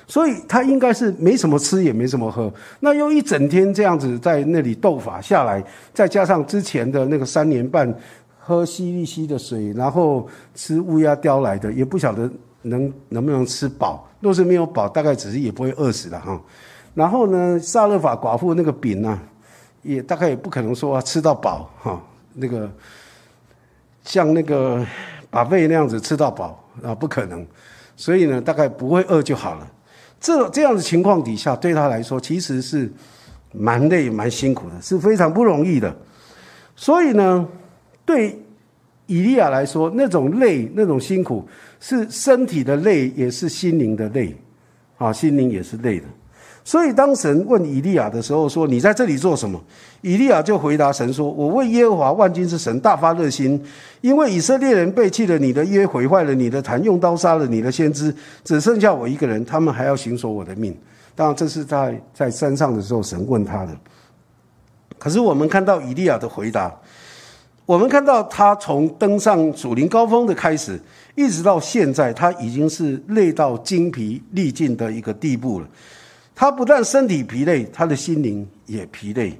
所以他应该是没什么吃也没什么喝，那又一整天这样子在那里斗法下来，再加上之前的那个三年半喝西利溪的水，然后吃乌鸦叼来的，也不晓得能能不能吃饱。若是没有饱，大概只是也不会饿死了哈。然后呢，萨勒法寡妇那个饼呢，也大概也不可能说吃到饱哈。那个像那个把胃那样子吃到饱啊，不可能。所以呢，大概不会饿就好了。这这样的情况底下，对他来说其实是蛮累、蛮辛苦的，是非常不容易的。所以呢，对以利亚来说，那种累、那种辛苦，是身体的累，也是心灵的累，啊，心灵也是累的。所以当神问以利亚的时候说：“你在这里做什么？”以利亚就回答神说：“我为耶和华万军之神大发热心，因为以色列人背弃了你的约，毁坏了你的坛，用刀杀了你的先知，只剩下我一个人，他们还要行索我的命。”当然，这是在在山上的时候神问他的。可是我们看到以利亚的回答，我们看到他从登上主林高峰的开始，一直到现在，他已经是累到精疲力尽的一个地步了。他不但身体疲累，他的心灵也疲累。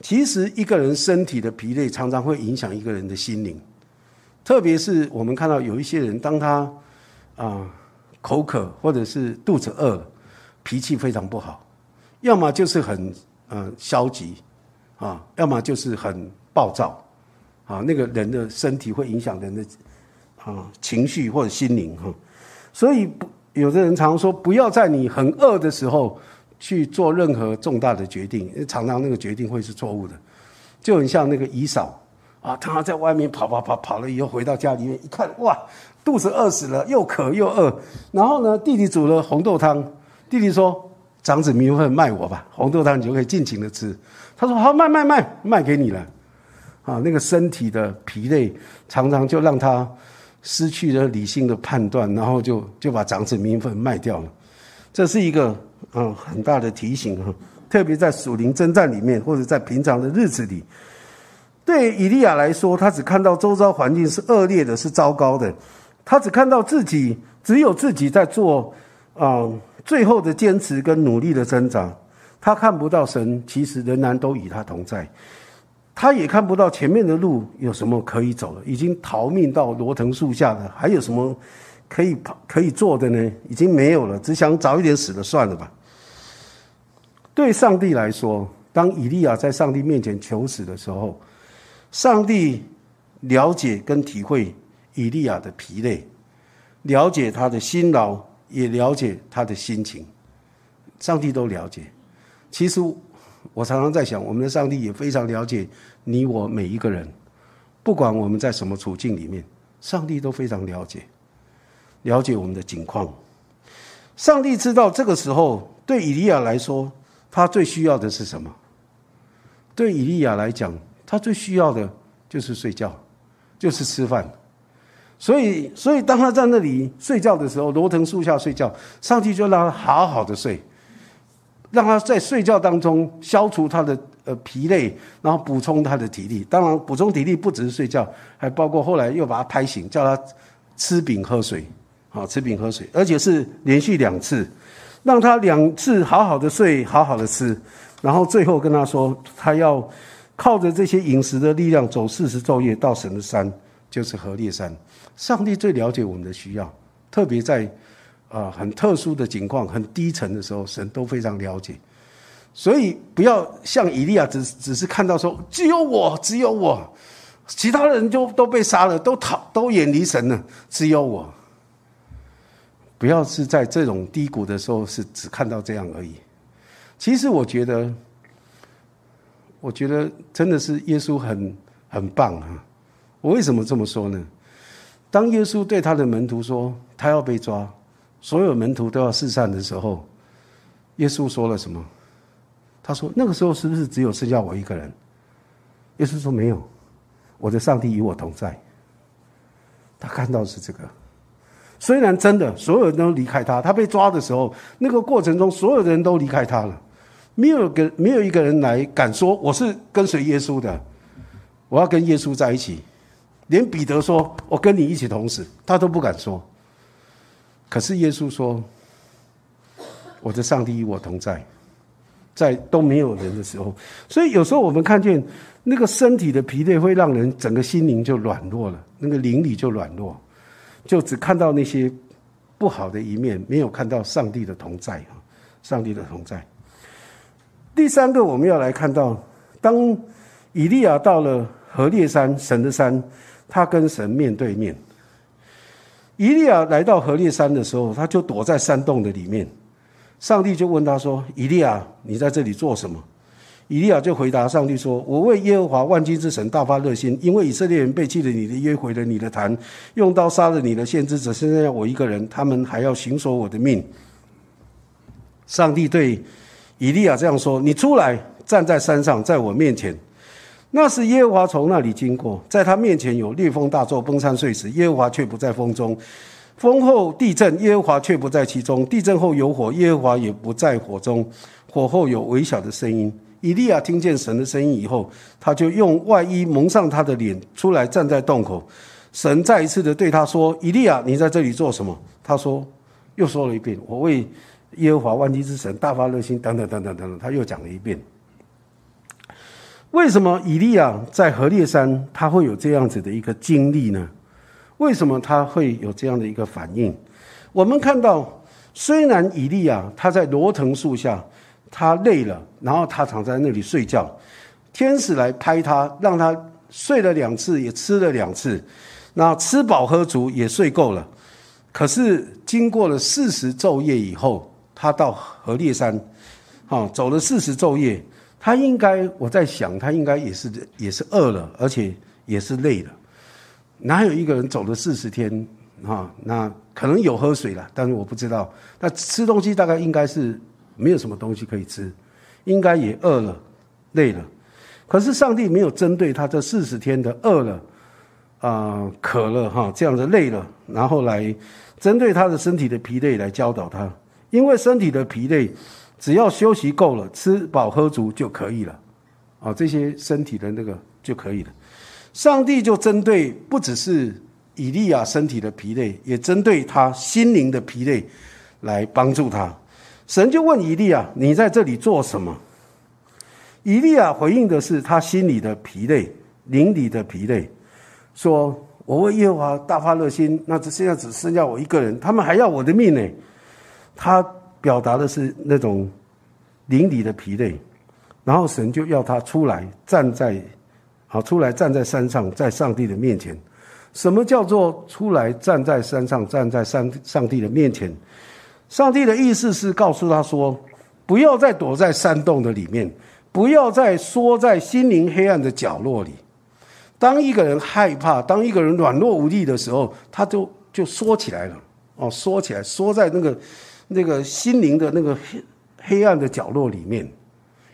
其实，一个人身体的疲累常常会影响一个人的心灵。特别是我们看到有一些人，当他啊口渴或者是肚子饿，脾气非常不好，要么就是很嗯消极啊，要么就是很暴躁啊。那个人的身体会影响人的啊情绪或者心灵哈。所以不。有的人常说，不要在你很饿的时候去做任何重大的决定，常常那个决定会是错误的。就很像那个姨嫂啊，她在外面跑跑跑跑了以后，回到家里面一看，哇，肚子饿死了，又渴又饿。然后呢，弟弟煮了红豆汤，弟弟说：“长子米粉卖我吧，红豆汤你就可以尽情的吃。”他说：“好，卖卖卖，卖给你了。”啊，那个身体的疲累常常就让他。失去了理性的判断，然后就就把长子名分卖掉了，这是一个嗯很大的提醒哈。特别在属灵征战里面，或者在平常的日子里，对以利亚来说，他只看到周遭环境是恶劣的，是糟糕的，他只看到自己只有自己在做啊最后的坚持跟努力的挣扎，他看不到神其实仍然都与他同在。他也看不到前面的路有什么可以走了，已经逃命到罗藤树下了，还有什么可以跑可以做的呢？已经没有了，只想早一点死了算了吧。对上帝来说，当以利亚在上帝面前求死的时候，上帝了解跟体会以利亚的疲累，了解他的辛劳，也了解他的心情，上帝都了解。其实。我常常在想，我们的上帝也非常了解你我每一个人，不管我们在什么处境里面，上帝都非常了解，了解我们的境况。上帝知道这个时候对以利亚来说，他最需要的是什么？对以利亚来讲，他最需要的就是睡觉，就是吃饭。所以，所以当他在那里睡觉的时候，罗藤树下睡觉，上帝就让他好好的睡。让他在睡觉当中消除他的呃疲累，然后补充他的体力。当然，补充体力不只是睡觉，还包括后来又把他拍醒，叫他吃饼喝水，好吃饼喝水，而且是连续两次，让他两次好好的睡，好好的吃，然后最后跟他说，他要靠着这些饮食的力量走四十昼夜到神的山，就是河烈山。上帝最了解我们的需要，特别在。啊，很特殊的情况，很低沉的时候，神都非常了解，所以不要像以利亚，只只是看到说只有我，只有我，其他人就都被杀了，都逃，都远离神了，只有我。不要是在这种低谷的时候，是只看到这样而已。其实我觉得，我觉得真的是耶稣很很棒啊！我为什么这么说呢？当耶稣对他的门徒说他要被抓。所有门徒都要四散的时候，耶稣说了什么？他说：“那个时候是不是只有剩下我一个人？”耶稣说：“没有，我的上帝与我同在。”他看到是这个。虽然真的所有人都离开他，他被抓的时候，那个过程中所有的人都离开他了，没有个没有一个人来敢说我是跟随耶稣的，我要跟耶稣在一起。连彼得说：“我跟你一起同死。”他都不敢说。可是耶稣说：“我的上帝与我同在，在都没有人的时候。所以有时候我们看见那个身体的疲累，会让人整个心灵就软弱了，那个灵里就软弱，就只看到那些不好的一面，没有看到上帝的同在啊，上帝的同在。第三个，我们要来看到，当以利亚到了何烈山，神的山，他跟神面对面。以利亚来到何烈山的时候，他就躲在山洞的里面。上帝就问他说：“以利亚，你在这里做什么？”以利亚就回答上帝说：“我为耶和华万军之神大发热心，因为以色列人背弃了你的约，毁了你的坛，用刀杀了你的先知，只剩下我一个人，他们还要寻索我的命。”上帝对以利亚这样说：“你出来，站在山上，在我面前。”那是耶和华从那里经过，在他面前有烈风大作，崩山碎石，耶和华却不在风中；风后地震，耶和华却不在其中；地震后有火，耶和华也不在火中；火后有微小的声音。以利亚听见神的声音以后，他就用外衣蒙上他的脸，出来站在洞口。神再一次的对他说：“以利亚，你在这里做什么？”他说：“又说了一遍，我为耶和华万军之神大发热心。”等等等等等等，他又讲了一遍。为什么以利亚在何烈山他会有这样子的一个经历呢？为什么他会有这样的一个反应？我们看到，虽然以利亚他在罗藤树下，他累了，然后他躺在那里睡觉，天使来拍他，让他睡了两次，也吃了两次，那吃饱喝足也睡够了。可是经过了四十昼夜以后，他到何烈山，啊，走了四十昼夜。他应该，我在想，他应该也是也是饿了，而且也是累了。哪有一个人走了四十天啊？那可能有喝水了，但是我不知道。那吃东西大概应该是没有什么东西可以吃，应该也饿了、累了。可是上帝没有针对他这四十天的饿了、啊渴了哈这样的累了，然后来针对他的身体的疲累来教导他，因为身体的疲累。只要休息够了，吃饱喝足就可以了，啊，这些身体的那个就可以了。上帝就针对不只是以利亚身体的疲累，也针对他心灵的疲累来帮助他。神就问以利亚：“你在这里做什么？”以利亚回应的是他心里的疲累，灵里的疲累，说：“我为耶和华大发热心，那这现在只剩下我一个人，他们还要我的命呢。”他。表达的是那种灵里的疲累，然后神就要他出来站在，好出来站在山上，在上帝的面前。什么叫做出来站在山上，站在上上帝的面前？上帝的意思是告诉他说，不要再躲在山洞的里面，不要再缩在心灵黑暗的角落里。当一个人害怕，当一个人软弱无力的时候，他就就缩起来了，哦，缩起来，缩在那个。那个心灵的那个黑黑暗的角落里面，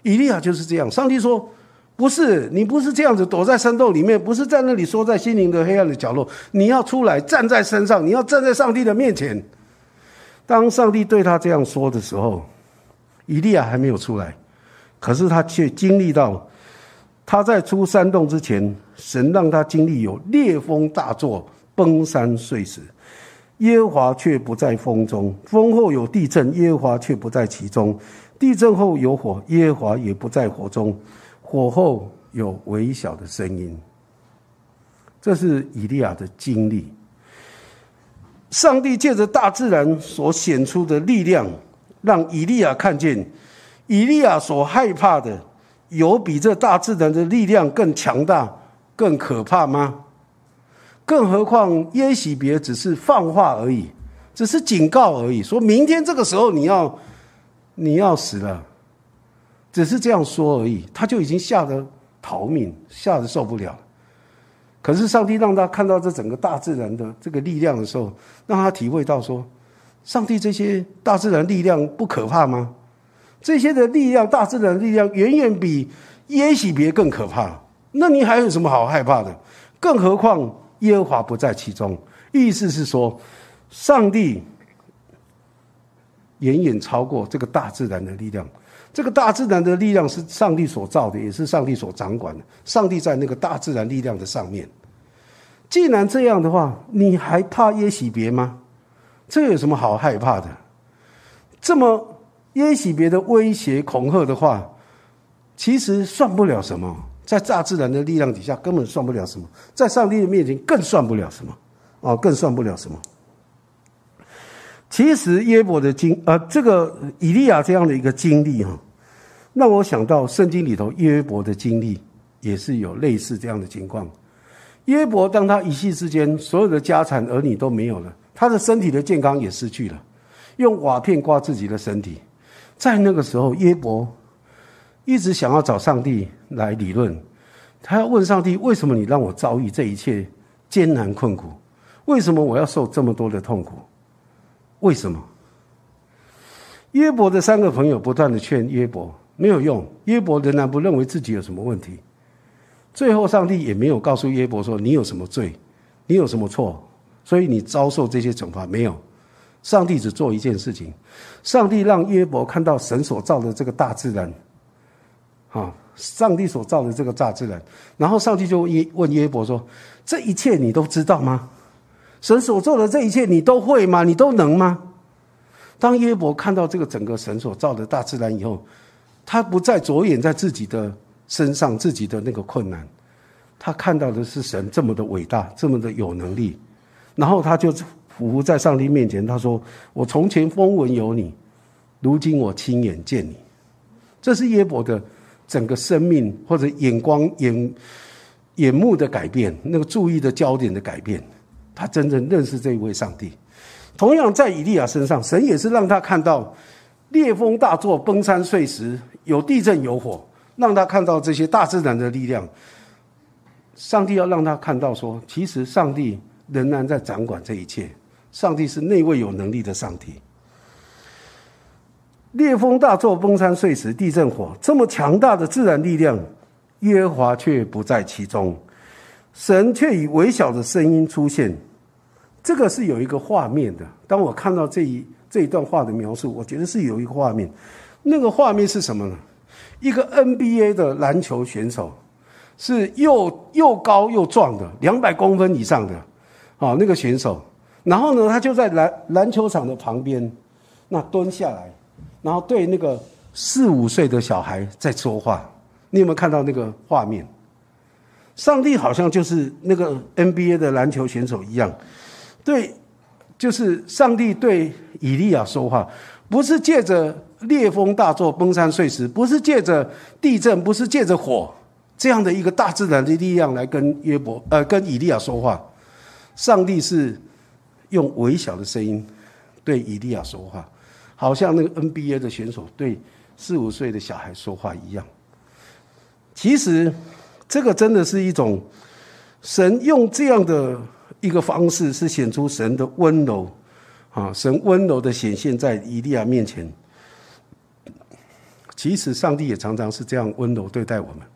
以利亚就是这样。上帝说：“不是你，不是这样子躲在山洞里面，不是在那里缩在心灵的黑暗的角落。你要出来，站在山上，你要站在上帝的面前。”当上帝对他这样说的时候，以利亚还没有出来，可是他却经历到他在出山洞之前，神让他经历有烈风大作，崩山碎石。耶和华却不在风中，风后有地震，耶和华却不在其中；地震后有火，耶和华也不在火中；火后有微小的声音。这是以利亚的经历。上帝借着大自然所显出的力量，让以利亚看见，以利亚所害怕的，有比这大自然的力量更强大、更可怕吗？更何况耶喜别只是放话而已，只是警告而已，说明天这个时候你要你要死了，只是这样说而已，他就已经吓得逃命，吓得受不了。可是上帝让他看到这整个大自然的这个力量的时候，让他体会到说，上帝这些大自然力量不可怕吗？这些的力量，大自然力量远远比耶喜别更可怕。那你还有什么好害怕的？更何况。耶和华不在其中，意思是说，上帝远远超过这个大自然的力量。这个大自然的力量是上帝所造的，也是上帝所掌管的。上帝在那个大自然力量的上面。既然这样的话，你还怕耶喜别吗？这有什么好害怕的？这么耶洗别的威胁恐吓的话，其实算不了什么，在大自然的力量底下根本算不了什么，在上帝的面前更算不了什么，啊，更算不了什么。其实耶伯的经，呃，这个以利亚这样的一个经历哈，让我想到圣经里头耶伯的经历，也是有类似这样的情况。耶伯当他一夕之间，所有的家产儿女都没有了，他的身体的健康也失去了，用瓦片刮自己的身体。在那个时候，耶伯一直想要找上帝来理论，他要问上帝：为什么你让我遭遇这一切艰难困苦？为什么我要受这么多的痛苦？为什么？约伯的三个朋友不断的劝约伯，没有用。约伯仍然不认为自己有什么问题。最后，上帝也没有告诉约伯说你有什么罪，你有什么错，所以你遭受这些惩罚。没有，上帝只做一件事情：上帝让约伯看到神所造的这个大自然，啊，上帝所造的这个大自然。然后，上帝就问问约伯说：“这一切你都知道吗？”神所做的这一切，你都会吗？你都能吗？当约伯看到这个整个神所造的大自然以后，他不再着眼在自己的身上、自己的那个困难，他看到的是神这么的伟大，这么的有能力。然后他就匍匐在上帝面前，他说：“我从前风闻有你，如今我亲眼见你。”这是约伯的整个生命或者眼光、眼眼目的改变，那个注意的焦点的改变。他真正认识这一位上帝，同样在以利亚身上，神也是让他看到烈风大作、崩山碎石、有地震有火，让他看到这些大自然的力量。上帝要让他看到，说其实上帝仍然在掌管这一切，上帝是那位有能力的上帝。烈风大作、崩山碎石、地震火，这么强大的自然力量，耶和华却不在其中，神却以微小的声音出现。这个是有一个画面的。当我看到这一这一段话的描述，我觉得是有一个画面。那个画面是什么呢？一个 NBA 的篮球选手，是又又高又壮的，两百公分以上的，啊，那个选手。然后呢，他就在篮篮球场的旁边，那蹲下来，然后对那个四五岁的小孩在说话。你有没有看到那个画面？上帝好像就是那个 NBA 的篮球选手一样。对，就是上帝对以利亚说话，不是借着烈风大作、崩山碎石，不是借着地震，不是借着火这样的一个大自然的力量来跟约伯呃跟以利亚说话。上帝是用微小的声音对以利亚说话，好像那个 NBA 的选手对四五岁的小孩说话一样。其实，这个真的是一种神用这样的。一个方式是显出神的温柔，啊，神温柔的显现在以利亚面前。其实上帝也常常是这样温柔对待我们。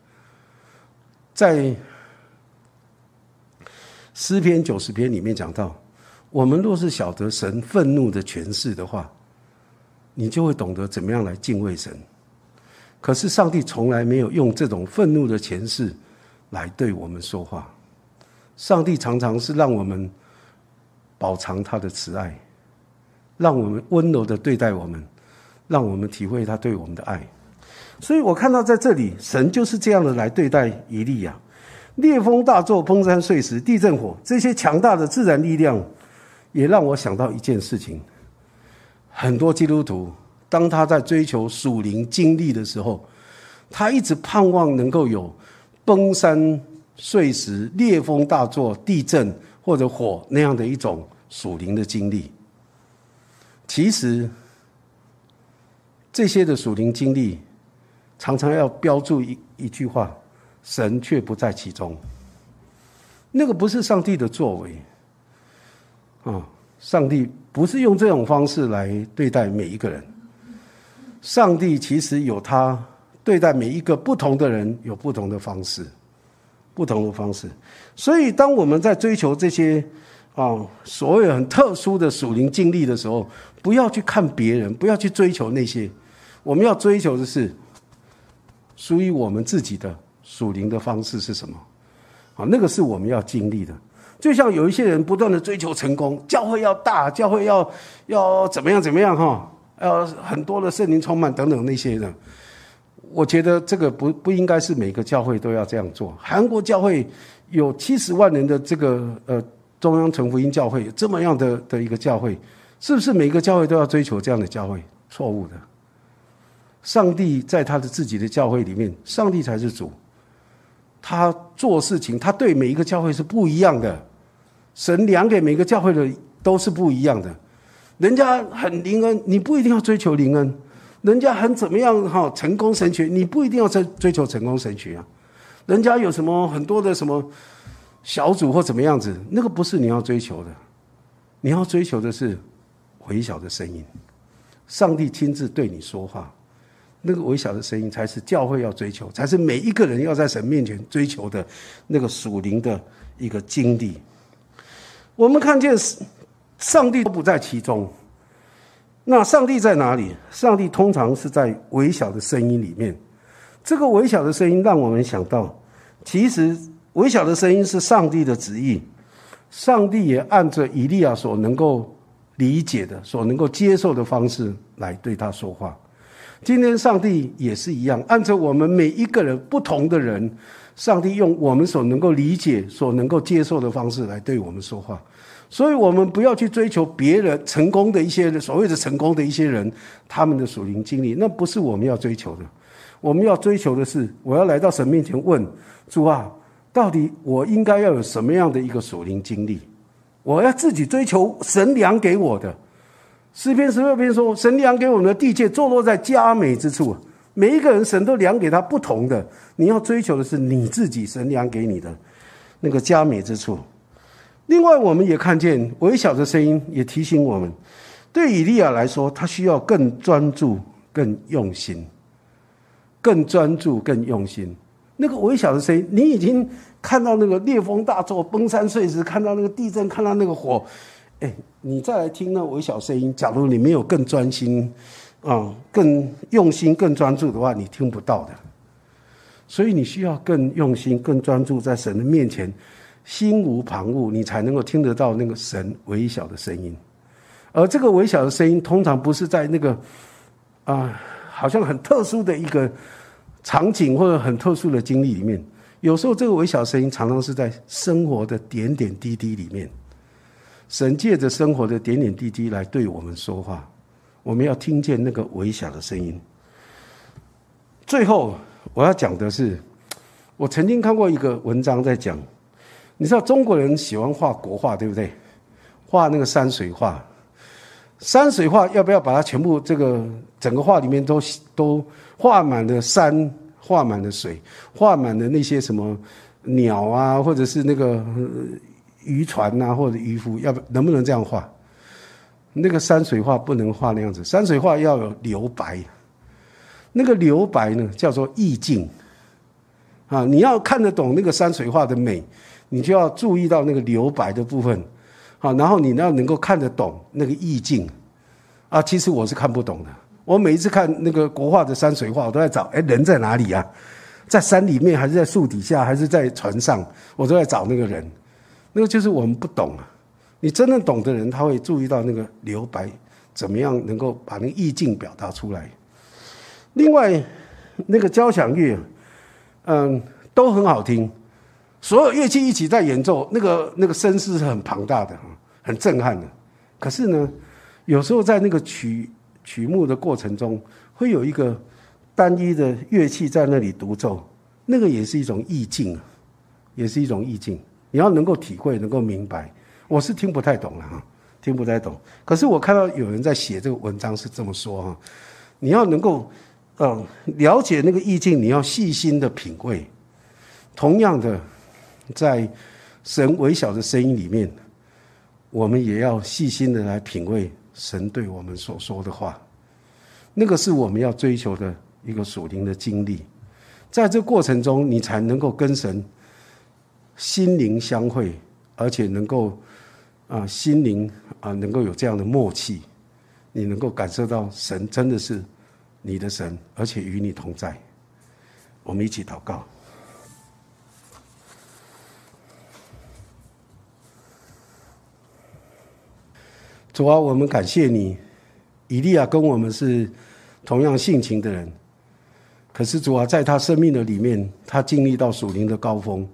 在诗篇九十篇里面讲到，我们若是晓得神愤怒的权势的话，你就会懂得怎么样来敬畏神。可是上帝从来没有用这种愤怒的前世来对我们说话。上帝常常是让我们饱尝他的慈爱，让我们温柔的对待我们，让我们体会他对我们的爱。所以我看到在这里，神就是这样的来对待以利亚。烈风大作，崩山碎石，地震火，这些强大的自然力量，也让我想到一件事情：很多基督徒，当他在追求属灵经历的时候，他一直盼望能够有崩山。碎石、烈风大作、地震或者火那样的一种属灵的经历，其实这些的属灵经历常常要标注一一句话：神却不在其中。那个不是上帝的作为啊！上帝不是用这种方式来对待每一个人。上帝其实有他对待每一个不同的人有不同的方式。不同的方式，所以当我们在追求这些啊所谓很特殊的属灵经历的时候，不要去看别人，不要去追求那些，我们要追求的是属于我们自己的属灵的方式是什么？啊，那个是我们要经历的。就像有一些人不断的追求成功，教会要大，教会要要怎么样怎么样哈？呃，很多的圣灵充满等等那些的。我觉得这个不不应该是每个教会都要这样做。韩国教会有七十万人的这个呃中央城福音教会，这么样的的一个教会，是不是每个教会都要追求这样的教会？错误的。上帝在他的自己的教会里面，上帝才是主。他做事情，他对每一个教会是不一样的。神量给每个教会的都是不一样的。人家很灵恩，你不一定要追求灵恩；人家很怎么样哈，成功神学，你不一定要追追求成功神学啊。人家有什么很多的什么小组或怎么样子，那个不是你要追求的。你要追求的是微小的声音，上帝亲自对你说话，那个微小的声音才是教会要追求，才是每一个人要在神面前追求的那个属灵的一个经历。我们看见上帝都不在其中，那上帝在哪里？上帝通常是在微小的声音里面。这个微小的声音让我们想到，其实微小的声音是上帝的旨意。上帝也按着以利亚所能够理解的、所能够接受的方式来对他说话。今天上帝也是一样，按照我们每一个人不同的人。上帝用我们所能够理解、所能够接受的方式来对我们说话，所以我们不要去追求别人成功的一些所谓的成功的一些人他们的属灵经历，那不是我们要追求的。我们要追求的是，我要来到神面前问主啊，到底我应该要有什么样的一个属灵经历？我要自己追求神良给我的。诗篇十六篇说，神良给我们的地界坐落在佳美之处。每一个人，神都量给他不同的。你要追求的是你自己神量给你的那个佳美之处。另外，我们也看见微小的声音，也提醒我们，对以利亚来说，他需要更专注、更用心、更专注、更用心。那个微小的声音，你已经看到那个烈风大作、崩山碎石，看到那个地震，看到那个火，哎，你再来听那微小声音，假如你没有更专心。啊，更用心、更专注的话，你听不到的。所以你需要更用心、更专注在神的面前，心无旁骛，你才能够听得到那个神微小的声音。而这个微小的声音，通常不是在那个啊，好像很特殊的一个场景或者很特殊的经历里面。有时候，这个微小声音常常是在生活的点点滴滴里面，神借着生活的点点滴滴来对我们说话。我们要听见那个微小的声音。最后，我要讲的是，我曾经看过一个文章在讲，你知道中国人喜欢画国画，对不对？画那个山水画，山水画要不要把它全部这个整个画里面都都画满了山，画满了水，画满了那些什么鸟啊，或者是那个渔船呐，或者渔夫，要不能不能这样画？那个山水画不能画那样子，山水画要有留白。那个留白呢，叫做意境。啊，你要看得懂那个山水画的美，你就要注意到那个留白的部分。好，然后你要能够看得懂那个意境。啊，其实我是看不懂的。我每一次看那个国画的山水画，我都在找，哎，人在哪里啊？在山里面，还是在树底下，还是在船上？我都在找那个人。那个就是我们不懂啊。你真正懂的人，他会注意到那个留白怎么样能够把那个意境表达出来。另外，那个交响乐，嗯，都很好听，所有乐器一起在演奏，那个那个声势是很庞大的，很震撼的。可是呢，有时候在那个曲曲目的过程中，会有一个单一的乐器在那里独奏，那个也是一种意境啊，也是一种意境。你要能够体会，能够明白。我是听不太懂了哈，听不太懂。可是我看到有人在写这个文章是这么说哈，你要能够嗯了解那个意境，你要细心的品味。同样的，在神微小的声音里面，我们也要细心的来品味神对我们所说的话。那个是我们要追求的一个属灵的经历，在这过程中，你才能够跟神心灵相会，而且能够。啊，心灵啊，能够有这样的默契，你能够感受到神真的是你的神，而且与你同在。我们一起祷告。主啊，我们感谢你，以利亚跟我们是同样性情的人，可是主啊，在他生命的里面，他经历到属灵的高峰，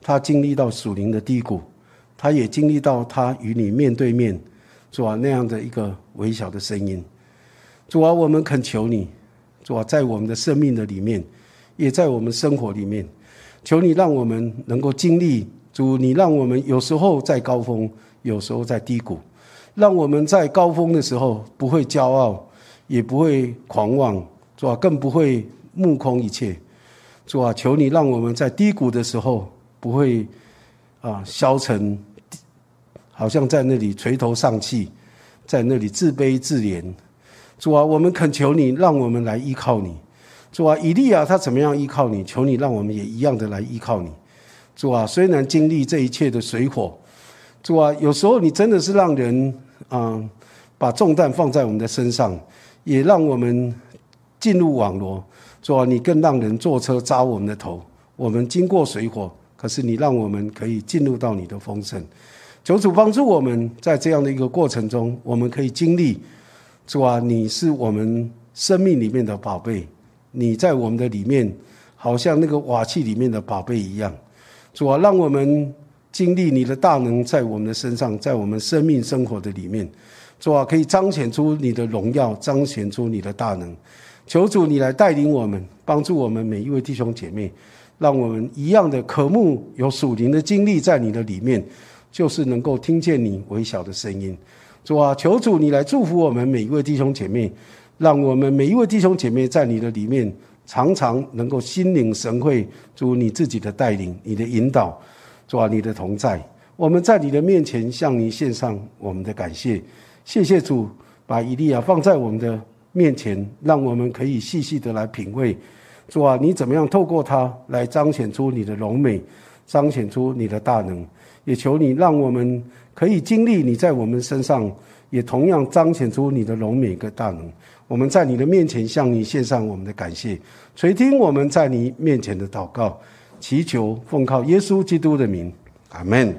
他经历到属灵的低谷，他也经历到他与你面对面，主啊那样的一个微小的声音。主啊，我们恳求你，主啊，在我们的生命的里面，也在我们生活里面，求你让我们能够经历主，你让我们有时候在高峰，有时候在低谷。让我们在高峰的时候不会骄傲，也不会狂妄，主啊？更不会目空一切，主啊？求你让我们在低谷的时候不会啊消沉，好像在那里垂头丧气，在那里自卑自怜，主啊，我们恳求你，让我们来依靠你，主啊，以利亚他怎么样依靠你？求你让我们也一样的来依靠你，主啊，虽然经历这一切的水火，主啊，有时候你真的是让人。啊，把重担放在我们的身上，也让我们进入网罗。说你更让人坐车扎我们的头。我们经过水火，可是你让我们可以进入到你的丰盛。求主帮助我们在这样的一个过程中，我们可以经历。主啊，你是我们生命里面的宝贝，你在我们的里面，好像那个瓦器里面的宝贝一样。主啊，让我们。经历你的大能在我们的身上，在我们生命生活的里面，主啊，可以彰显出你的荣耀，彰显出你的大能。求主你来带领我们，帮助我们每一位弟兄姐妹，让我们一样的渴慕有属灵的经历在你的里面，就是能够听见你微小的声音。主啊，求主你来祝福我们每一位弟兄姐妹，让我们每一位弟兄姐妹在你的里面常常能够心领神会，主你自己的带领，你的引导。主啊，你的同在，我们在你的面前向你献上我们的感谢。谢谢主，把以利亚放在我们的面前，让我们可以细细的来品味。主啊，你怎么样透过他来彰显出你的荣美，彰显出你的大能？也求你让我们可以经历你在我们身上，也同样彰显出你的荣美跟大能。我们在你的面前向你献上我们的感谢，垂听我们在你面前的祷告。祈求奉靠耶稣基督的名，阿门。